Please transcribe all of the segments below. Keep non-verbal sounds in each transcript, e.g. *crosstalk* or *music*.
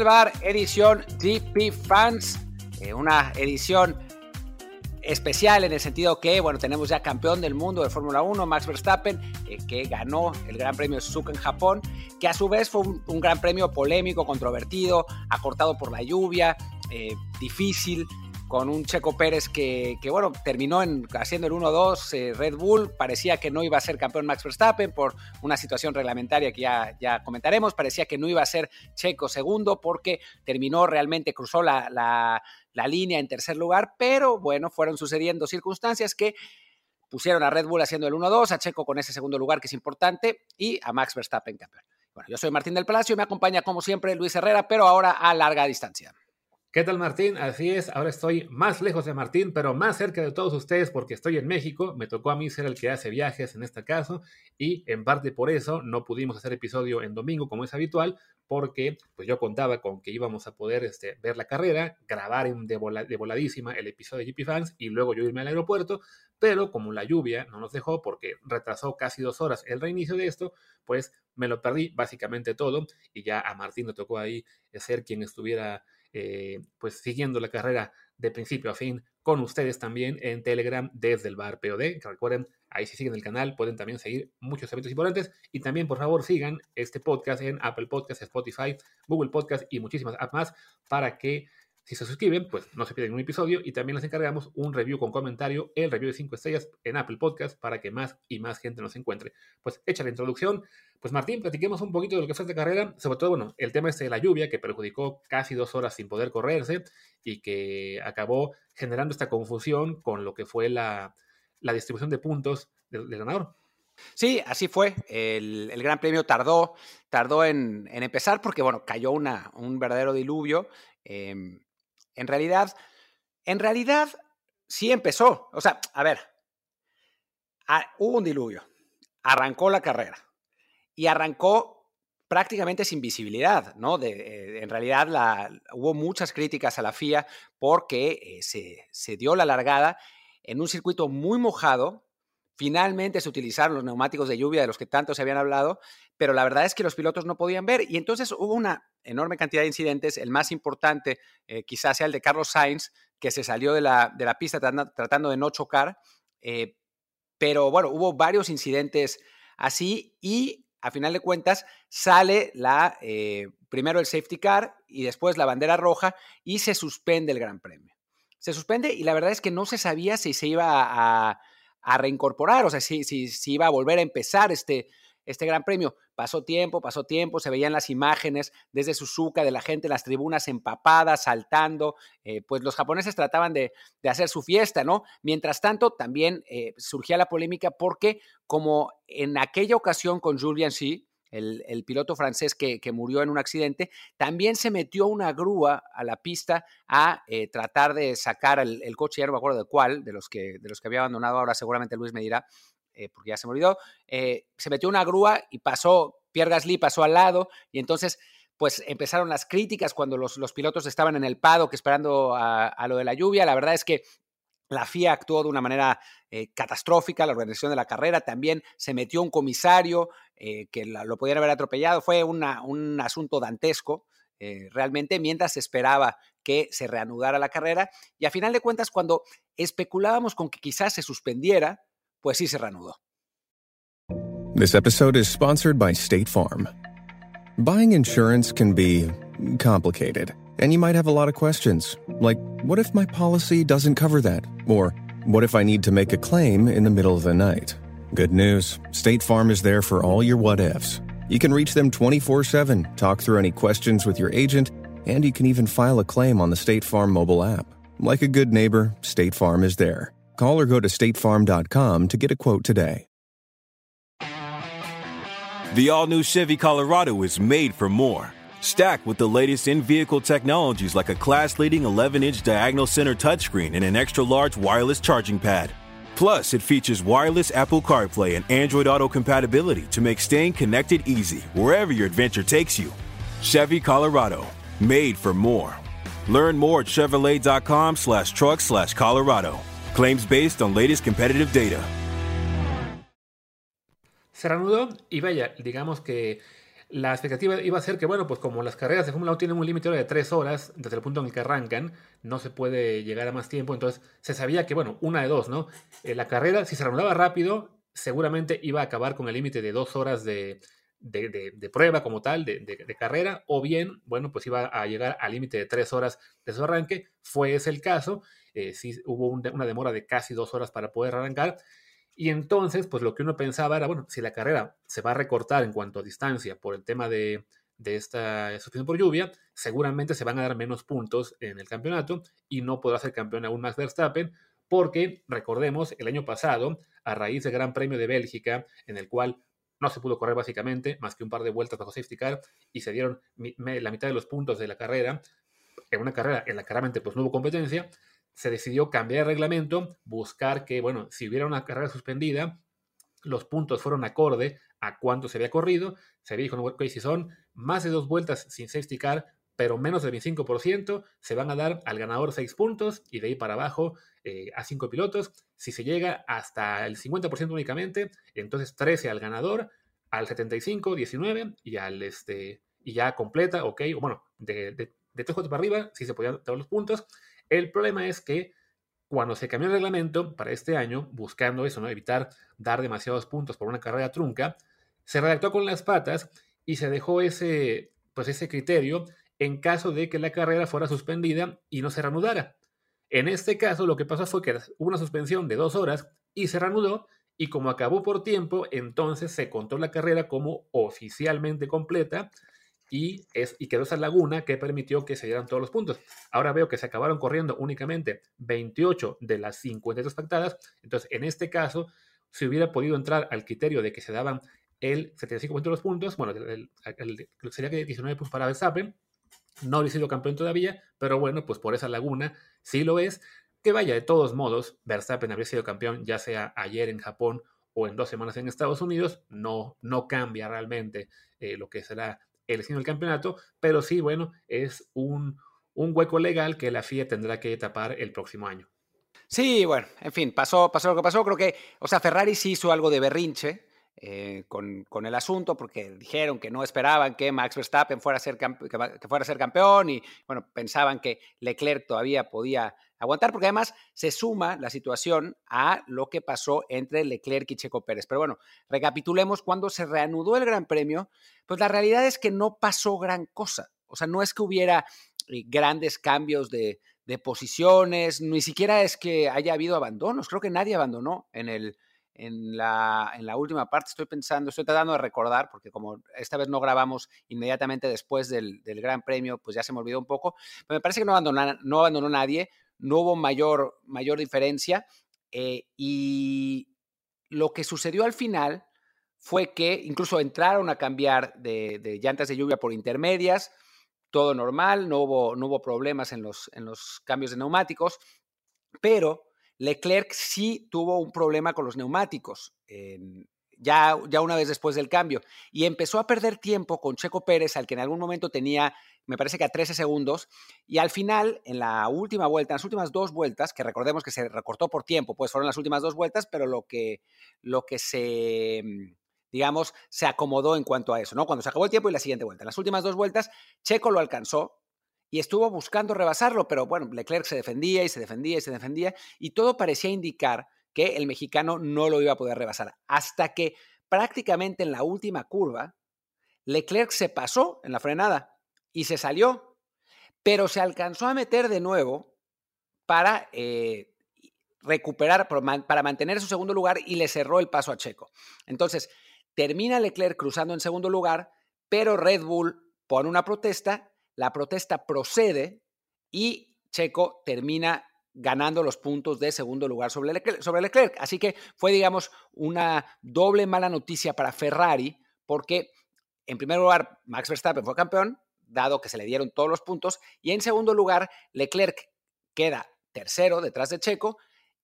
El bar, edición GP Fans, eh, una edición especial en el sentido que, bueno, tenemos ya campeón del mundo de Fórmula 1, Max Verstappen, eh, que ganó el Gran Premio Suzuka en Japón, que a su vez fue un, gran premio polémico, controvertido, acortado por la lluvia, eh, difícil, con un Checo Pérez que, bueno, terminó en, haciendo el 1-2 eh, Red Bull, parecía que no iba a ser campeón Max Verstappen por una situación reglamentaria que ya, ya comentaremos, parecía que no iba a ser Checo segundo porque terminó realmente, cruzó la, la, la línea en tercer lugar, pero bueno, fueron sucediendo circunstancias que pusieron a Red Bull haciendo el 1-2, a Checo con ese segundo lugar que es importante y a Max Verstappen campeón. Bueno, yo soy Martín del Palacio y me acompaña como siempre Luis Herrera, pero ahora a larga distancia. ¿Qué tal Martín? Así es, ahora estoy más lejos de Martín, pero más cerca de todos ustedes porque estoy en México. Me tocó a mí ser el que hace viajes en este caso y en parte por eso no pudimos hacer episodio en domingo como es habitual porque pues yo contaba con que íbamos a poder este, ver la carrera, grabar en de, voladísima el episodio de GP Fans y luego yo irme al aeropuerto, pero como la lluvia no nos dejó porque retrasó casi dos horas el reinicio de esto, pues me lo perdí básicamente todo y ya a Martín le tocó ahí ser quien estuviera eh, pues siguiendo la carrera de principio a fin con ustedes también en Telegram desde el bar POD. Recuerden, ahí si siguen el canal pueden también seguir muchos eventos importantes y también por favor sigan este podcast en Apple Podcast, Spotify, Google Podcast y muchísimas apps más para que si se suscriben, pues no se pierden un episodio y también les encargamos un review con comentario, el review de 5 estrellas en Apple Podcast para que más y más gente nos encuentre. Pues hecha la introducción, pues Martín, platiquemos un poquito de lo que fue esta carrera, sobre todo, bueno, el tema este de la lluvia que perjudicó casi dos horas sin poder correrse y que acabó generando esta confusión con lo que fue la, distribución de puntos del, ganador. Sí, así fue. El, Gran Premio tardó, tardó en, empezar porque, bueno, cayó una, un verdadero diluvio. Em, en realidad, en realidad sí empezó. O sea, a ver, hubo un diluvio, arrancó la carrera y arrancó prácticamente sin visibilidad, ¿no? Eh, en realidad hubo muchas críticas a la FIA porque eh, se dio la largada en un circuito muy mojado, Finalmente se utilizaron los neumáticos de lluvia de los que tanto se habían hablado, pero la verdad es que los pilotos no podían ver y entonces hubo una enorme cantidad de incidentes. El más importante eh, quizás sea el de Carlos Sainz, que se salió de la, pista tratando, de no chocar, eh, pero bueno, hubo varios incidentes así y a final de cuentas sale la, eh, primero el safety car y después la bandera roja y se suspende el Gran Premio. Se suspende y la verdad es que no se sabía si se iba a reincorporar, o sea, si, si iba a volver a empezar este, este gran premio. Pasó tiempo, pasó tiempo, se veían las imágenes desde Suzuka de la gente en las tribunas empapada, saltando, eh, pues los japoneses trataban de, hacer su fiesta, ¿no? Mientras tanto, también eh, surgía la polémica porque como en aquella ocasión con Julian C., el, piloto francés que, murió en un accidente, también se metió una grúa a la pista a eh, tratar de sacar el, coche, ya no me acuerdo de cuál, de los que, de los que había abandonado, ahora seguramente Luis me dirá, eh, porque ya se murió, eh, se metió una grúa y pasó, Pierre Gasly pasó al lado y entonces pues empezaron las críticas cuando los, los pilotos estaban en el paddock esperando a, lo de la lluvia. La verdad es que la FIA actuó de una manera eh, catastrófica, la organización de la carrera también se metió un comisario que lo podían haber atropellado, fue un asunto dantesco. Realmente mientras se esperaba que se reanudara la carrera y a final de cuentas cuando especulábamos con que quizás se suspendiera, pues sí se reanudó. This episode is sponsored by State Farm. Buying insurance can be complicated. And you might have a lot of questions, like what if my policy doesn't cover that? Or what if I need to make a claim in the middle of the night? Good news State Farm is there for all your what ifs. You can reach them 24 7, talk through any questions with your agent, and you can even file a claim on the State Farm mobile app. Like a good neighbor, State Farm is there. Call or go to statefarm.com to get a quote today. The all new Chevy Colorado is made for more Stacked with the latest in vehicle technologies like a class leading 11 inch diagonal center touchscreen and an extra large wireless charging pad. Plus, it features wireless Apple CarPlay and Android Auto compatibility to make staying connected easy wherever your adventure takes you. Chevy Colorado, made for more. Learn more at Chevrolet.com slash truck slash Colorado. Claims based on latest competitive data. Se reanudó y vaya, digamos que La expectativa iba a ser que, bueno, pues como las carreras de Fórmula 1 tienen un límite de tres horas desde el punto en el que arrancan, no se puede llegar a más tiempo, entonces se sabía que, bueno, una de dos, ¿no? Eh, la carrera, si se reanudaba rápido, seguramente iba a acabar con el límite de dos horas de, de, prueba como tal, de, carrera, o bien, bueno, pues iba a llegar al límite de tres horas de su arranque. Fue ese el caso, eh, sí hubo una demora de casi dos horas para poder arrancar. Y entonces, pues lo que uno pensaba era, bueno, si la carrera se va a recortar en cuanto a distancia por el tema de, esta suspensión por lluvia, seguramente se van a dar menos puntos en el campeonato y no podrá ser campeón aún más Verstappen, porque recordemos, el año pasado, a raíz del Gran Premio de Bélgica, en el cual no se pudo correr básicamente, más que un par de vueltas bajo safety car, y se dieron la mitad de los puntos de la carrera, en una carrera en la que claramente pues, no hubo competencia, se decidió cambiar el reglamento, buscar que, bueno, si hubiera una carrera suspendida, los puntos fueron acorde a cuánto se había corrido. Se dijo, no, si son más de dos vueltas sin safety car, pero menos del 25%, se van a dar al ganador seis puntos y de ahí para abajo eh, a cinco pilotos. Si se llega hasta el 50% únicamente, entonces 13 al ganador, al 75, 19 y al este y ya completa, ok, bueno, de, de, de tres para arriba, si se podían dar los puntos. El problema es que cuando se cambió el reglamento para este año, buscando eso, ¿no? evitar dar demasiados puntos por una carrera trunca, se redactó con las patas y se dejó ese, pues ese criterio en caso de que la carrera fuera suspendida y no se reanudara. En este caso, lo que pasó fue que hubo una suspensión de dos horas y se reanudó, y como acabó por tiempo, entonces se contó la carrera como oficialmente completa y, es, y quedó esa laguna que permitió que se dieran todos los puntos. Ahora veo que se acabaron corriendo únicamente 28 de las 52 pactadas, entonces en este caso, si hubiera podido entrar al criterio de que se daban el 75% de los puntos, bueno, el, sería que 19 puntos para Verstappen, no habría sido campeón todavía, pero bueno, pues por esa laguna sí lo es. Que vaya, de todos modos, Verstappen habría sido campeón ya sea ayer en Japón o en dos semanas en Estados Unidos, no, no cambia realmente eh, lo que será el del campeonato, pero sí, bueno, es un, hueco legal que la FIA tendrá que tapar el próximo año. Sí, bueno, en fin, pasó, pasó lo que pasó. Creo que, o sea, Ferrari sí hizo algo de berrinche eh, con, el asunto porque dijeron que no esperaban que Max Verstappen fuera a, ser que, fuera a ser campeón y, bueno, pensaban que Leclerc todavía podía aguantar, porque además se suma la situación a lo que pasó entre Leclerc y Checo Pérez. Pero bueno, recapitulemos, cuando se reanudó el Gran Premio, pues la realidad es que no pasó gran cosa. O sea, no es que hubiera eh, grandes cambios de, posiciones, ni siquiera es que haya habido abandonos. Creo que nadie abandonó en el, en la, en la, última parte. Estoy pensando, estoy tratando de recordar, porque como esta vez no grabamos inmediatamente después del, Gran Premio, pues ya se me olvidó un poco. Pero me parece que no abandonó, no abandonó nadie no hubo mayor, mayor diferencia. Eh, y lo que sucedió al final fue que incluso entraron a cambiar de, llantas de lluvia por intermedias, todo normal, no hubo, no hubo problemas en los, en los cambios de neumáticos, pero Leclerc sí tuvo un problema con los neumáticos. ya, ya, una vez después del cambio, y empezó a perder tiempo con Checo Pérez, al que en algún momento tenía me parece que a 13 segundos, y al final, en la última vuelta, en las últimas dos vueltas, que recordemos que se recortó por tiempo, pues fueron las últimas dos vueltas, pero lo que, lo que se, mm, digamos, se acomodó en cuanto a eso, ¿no? Cuando se acabó el tiempo y la siguiente vuelta. En las últimas dos vueltas, Checo lo alcanzó, y estuvo buscando rebasarlo, pero bueno, Leclerc se defendía y se defendía y se defendía y todo parecía indicar que el mexicano no lo iba a poder rebasar. Hasta que prácticamente en la última curva, Leclerc se pasó en la frenada y se salió, pero se alcanzó a meter de nuevo para eh, recuperar, para mantener su segundo lugar y le cerró el paso a Checo. Entonces, termina Leclerc cruzando en segundo lugar, pero Red Bull pone una protesta, la protesta procede y Checo termina ganando los puntos de segundo lugar sobre Leclerc, sobre Leclerc. Así que fue, digamos, una doble mala noticia para Ferrari, porque en primer lugar Max Verstappen fue campeón, dado que se le dieron todos los puntos. Y en segundo lugar, Leclerc queda tercero detrás de Checo.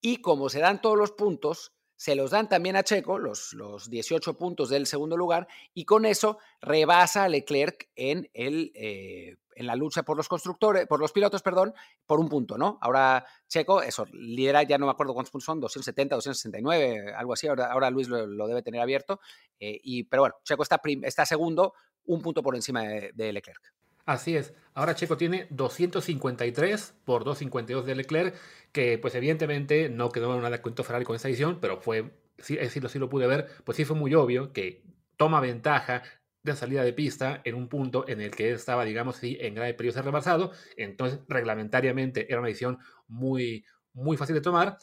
Y como se dan todos los puntos, se los dan también a Checo, los, los 18 puntos del segundo lugar, y con eso rebasa a Leclerc en, el, eh, en la lucha por los constructores, por los pilotos, perdón, por un punto, ¿no? Ahora Checo, eso, lidera, ya no me acuerdo cuántos puntos son, 270, 269, algo así, ahora, ahora Luis lo, debe tener abierto, eh, y, pero bueno, Checo está, está segundo un punto por encima de, Leclerc. Así es. Ahora Checo tiene 253 por 252 de Leclerc, que pues evidentemente no quedó nada cuento Ferrari con esa edición, pero fue, sí, sí, sí lo pude ver, pues sí fue muy obvio que toma ventaja de salida de pista en un punto en el que estaba, digamos así, en grave periodo ser rebasado. Entonces, reglamentariamente era una decisión muy, muy fácil de tomar.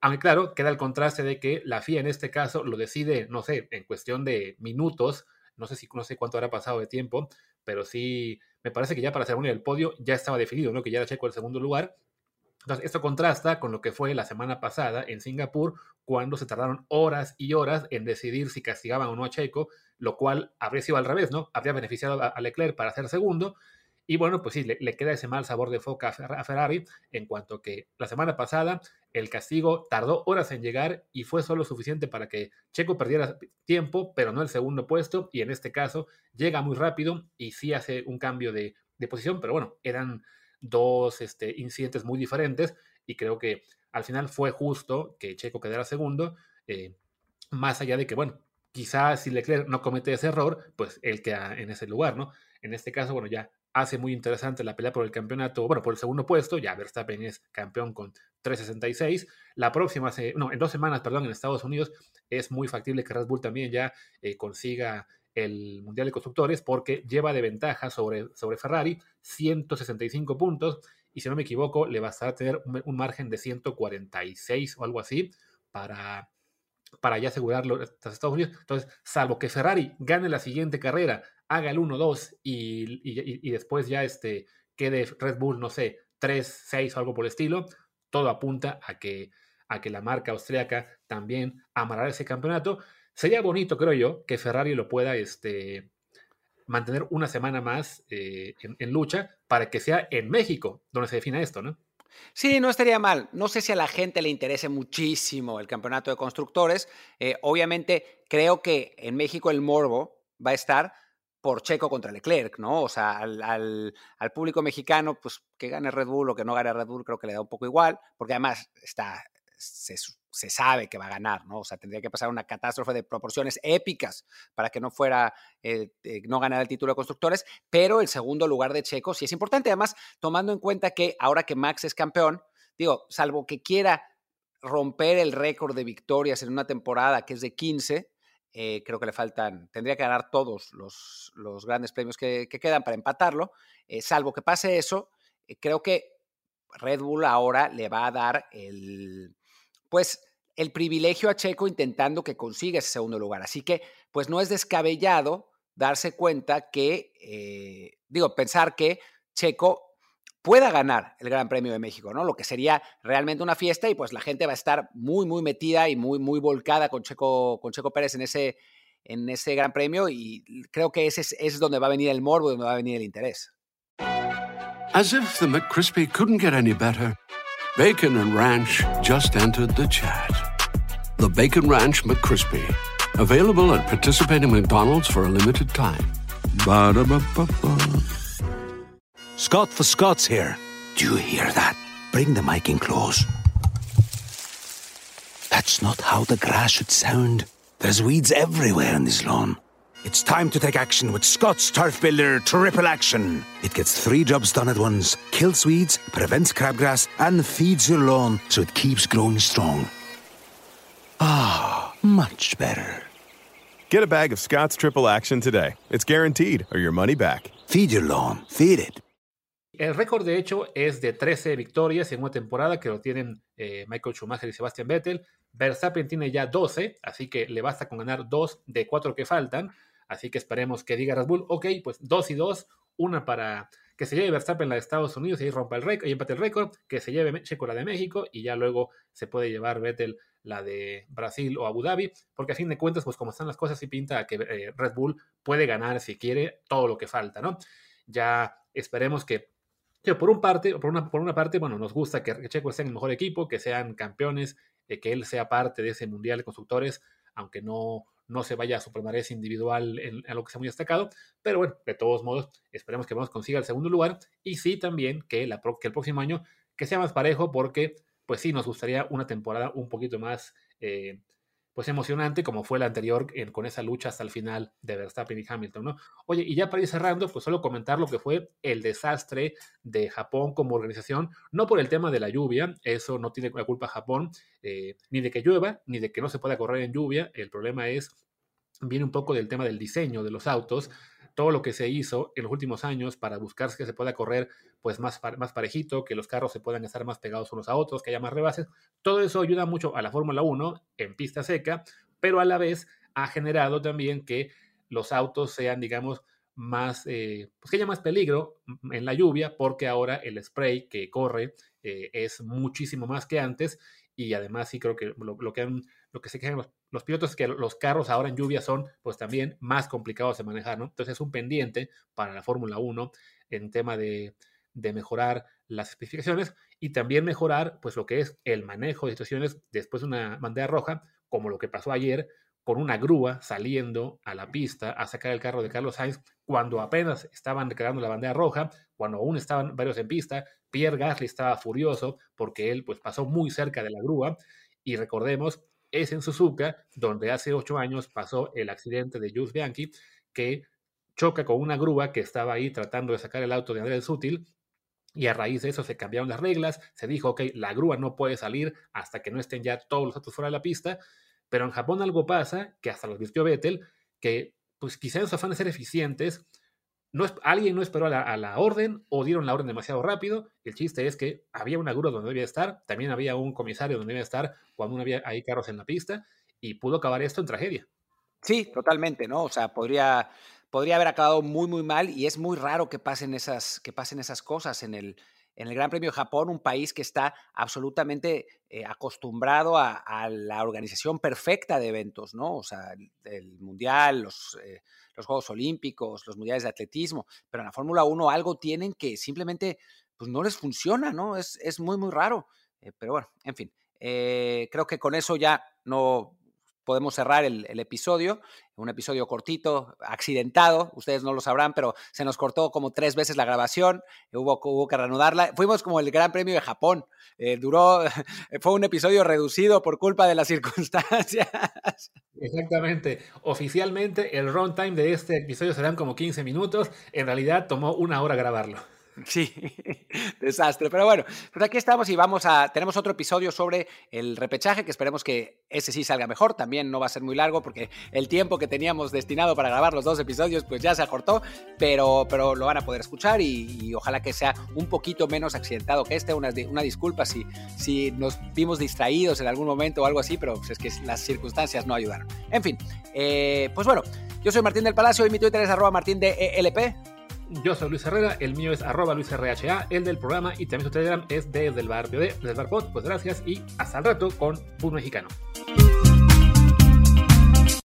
Aunque claro, queda el contraste de que la FIA en este caso lo decide, no sé, en cuestión de minutos, no sé si no sé cuánto habrá pasado de tiempo, pero sí me parece que ya para ser uno del podio ya estaba definido, ¿no? Que ya era Checo el segundo lugar. Entonces, esto contrasta con lo que fue la semana pasada en Singapur, cuando se tardaron horas y horas en decidir si castigaban o no a Checo, lo cual habría sido al revés, ¿no? Habría beneficiado a Leclerc para ser segundo, y bueno, pues sí, le, queda ese mal sabor de foca a Ferrari en cuanto que la semana pasada el castigo tardó horas en llegar y fue solo suficiente para que Checo perdiera tiempo, pero no el segundo puesto. Y en este caso llega muy rápido y sí hace un cambio de, posición, pero bueno, eran dos este, incidentes muy diferentes y creo que al final fue justo que Checo quedara segundo, eh, más allá de que, bueno, quizás si Leclerc no comete ese error, pues él queda en ese lugar, ¿no? En este caso, bueno, ya hace muy interesante la pelea por el campeonato, bueno, por el segundo puesto, ya Verstappen es campeón con 366. La próxima, no, en dos semanas, perdón, en Estados Unidos es muy factible que Red Bull también ya eh, consiga el Mundial de Constructores porque lleva de ventaja sobre, sobre Ferrari 165 puntos y si no me equivoco le bastará tener un, margen de 146 o algo así para, para ya asegurarlo tras Estados Unidos. Entonces, salvo que Ferrari gane la siguiente carrera haga el 1-2 y, después ya este, quede Red Bull, no sé, 3-6 o algo por el estilo, todo apunta a que, a que la marca austríaca también amarrará ese campeonato. Sería bonito, creo yo, que Ferrari lo pueda este, mantener una semana más eh, en, lucha para que sea en México donde se defina esto, ¿no? Sí, no estaría mal. No sé si a la gente le interese muchísimo el campeonato de constructores. Eh, obviamente, creo que en México el morbo va a estar por Checo contra Leclerc, ¿no? O sea, al, público mexicano, pues que gane Red Bull o que no gane Red Bull, creo que le da un poco igual, porque además está, se, sabe que va a ganar, ¿no? O sea, tendría que pasar una catástrofe de proporciones épicas para que no fuera, eh, eh, no ganara el título de constructores, pero el segundo lugar de Checo sí es importante, además, tomando en cuenta que ahora que Max es campeón, digo, salvo que quiera romper el récord de victorias en una temporada que es de 15, eh, creo que le faltan, tendría que ganar todos los, los grandes premios que, quedan para empatarlo. Eh, salvo que pase eso, eh, creo que Red Bull ahora le va a dar el, pues, el privilegio a Checo intentando que consiga ese segundo lugar. Así que, pues, no es descabellado darse cuenta que, digo, pensar que Checo pueda ganar el Gran Premio de México, ¿no? Lo que sería realmente una fiesta y pues la gente va a estar muy, muy metida y muy, muy volcada con Checo, con Checo Pérez en ese, en ese Gran Premio y creo que ese es, donde va a venir el morbo, donde va a venir el interés. As if the McCrispy couldn't get any better, Bacon and Ranch just entered the chat. The Bacon Ranch McCrispy, available at participating McDonald's for a limited time. Ba-da-ba-ba-ba. Scott for Scots here. Do you hear that? Bring the mic in close. That's not how the grass should sound. There's weeds everywhere in this lawn. It's time to take action with Scott's Turf Builder Triple Action. It gets three jobs done at once kills weeds, prevents crabgrass, and feeds your lawn so it keeps growing strong. Ah, much better. Get a bag of Scott's Triple Action today. It's guaranteed, or your money back. Feed your lawn, feed it. El récord, de hecho, es de 13 victorias en una temporada que lo tienen eh, Michael Schumacher y Sebastian Vettel. Verstappen tiene ya 12, así que le basta con ganar 2 de 4 que faltan. Así que esperemos que diga Red Bull, ok, pues 2 y 2, una para que se lleve Verstappen la de Estados Unidos y rompa el récord y empate el récord, que se lleve Checo la de México y ya luego se puede llevar Vettel la de Brasil o Abu Dhabi, porque a fin de cuentas, pues como están las cosas, sí pinta que eh, Red Bull puede ganar si quiere todo lo que falta, ¿no? Ya esperemos que por, un parte, por, una, por una parte, bueno, nos gusta que Checo esté en el mejor equipo, que sean campeones, eh, que él sea parte de ese Mundial de Constructores, aunque no, no se vaya a su palmarés individual en, lo que sea muy destacado. Pero bueno, de todos modos, esperemos que vamos consiga el segundo lugar y sí también que, la, que el próximo año que sea más parejo porque pues sí nos gustaría una temporada un poquito más, eh, pues emocionante como fue la anterior con esa lucha hasta el final de Verstappen y Hamilton, ¿no? Oye, y ya para ir cerrando, pues solo comentar lo que fue el desastre de Japón como organización, no por el tema de la lluvia, eso no tiene la culpa Japón, eh, ni de que llueva, ni de que no se pueda correr en lluvia, el problema es, viene un poco del tema del diseño de los autos, todo lo que se hizo en los últimos años para buscar que se pueda correr pues más, más parejito, que los carros se puedan estar más pegados unos a otros, que haya más rebases, todo eso ayuda mucho a la Fórmula 1 en pista seca, pero a la vez ha generado también que los autos sean, digamos, más, eh, pues que haya más peligro en la lluvia, porque ahora el spray que corre eh, es muchísimo más que antes y además sí creo que lo, que, lo que se quejan los, pilotos es que los carros ahora en lluvia son pues también más complicados de manejar, ¿no? Entonces es un pendiente para la Fórmula 1 en tema de, de, mejorar las especificaciones y también mejorar pues lo que es el manejo de situaciones después de una bandera roja, como lo que pasó ayer con una grúa saliendo a la pista a sacar el carro de Carlos Sainz cuando apenas estaban declarando la bandera roja, cuando aún estaban varios en pista, Pierre Gasly estaba furioso porque él pues pasó muy cerca de la grúa y recordemos, es en Suzuka donde hace ocho años pasó el accidente de Jules Bianchi que choca con una grúa que estaba ahí tratando de sacar el auto de Andrés Sutil y a raíz de eso se cambiaron las reglas, se dijo, ok, la grúa no puede salir hasta que no estén ya todos los autos fuera de la pista pero en Japón algo pasa, que hasta lo vistió Vettel, que pues quizás en su afán de ser eficientes, no, alguien no esperó a la, orden o dieron la orden demasiado rápido. El chiste es que había una grúa donde debía estar, también había un comisario donde debía estar cuando no había ahí carros en la pista y pudo acabar esto en tragedia. Sí, totalmente, ¿no? O sea, podría, podría haber acabado muy, muy mal y es muy raro que pasen esas, que pasen esas cosas en el, en el Gran Premio de Japón, un país que está absolutamente eh, acostumbrado a, la organización perfecta de eventos, ¿no? O sea, el, Mundial, los, eh, los, Juegos Olímpicos, los Mundiales de Atletismo, pero en la Fórmula 1 algo tienen que simplemente pues, no les funciona, ¿no? Es, es muy, muy raro. Eh, pero bueno, en fin, creo que con eso ya no, podemos cerrar el, episodio, un episodio cortito, accidentado, ustedes no lo sabrán, pero se nos cortó como tres veces la grabación, hubo, hubo que reanudarla, fuimos como el Gran Premio de Japón, eh, duró, *laughs* fue un episodio reducido por culpa de las *laughs* circunstancias. Exactamente, oficialmente el runtime de este episodio serán como 15 minutos, en realidad tomó una hora grabarlo. Sí, *laughs* desastre. Pero bueno, pues aquí estamos y vamos a. Tenemos otro episodio sobre el repechaje, que esperemos que ese sí salga mejor. También no va a ser muy largo porque el tiempo que teníamos destinado para grabar los dos episodios, pues ya se acortó, pero, pero lo van a poder escuchar y, ojalá que sea un poquito menos accidentado que este. Una, una disculpa si, si nos vimos distraídos en algún momento o algo así, pero pues es que las circunstancias no ayudaron. En fin, eh, pues bueno, yo soy Martín del Palacio y mi Twitter es arroba martín de ELP. Yo soy Luis Herrera, el mío es arroba luisrha, el del programa y también su Telegram es desde el barrio de Desde el Barpod. Pues gracias y hasta el rato con Fútbol Mexicano.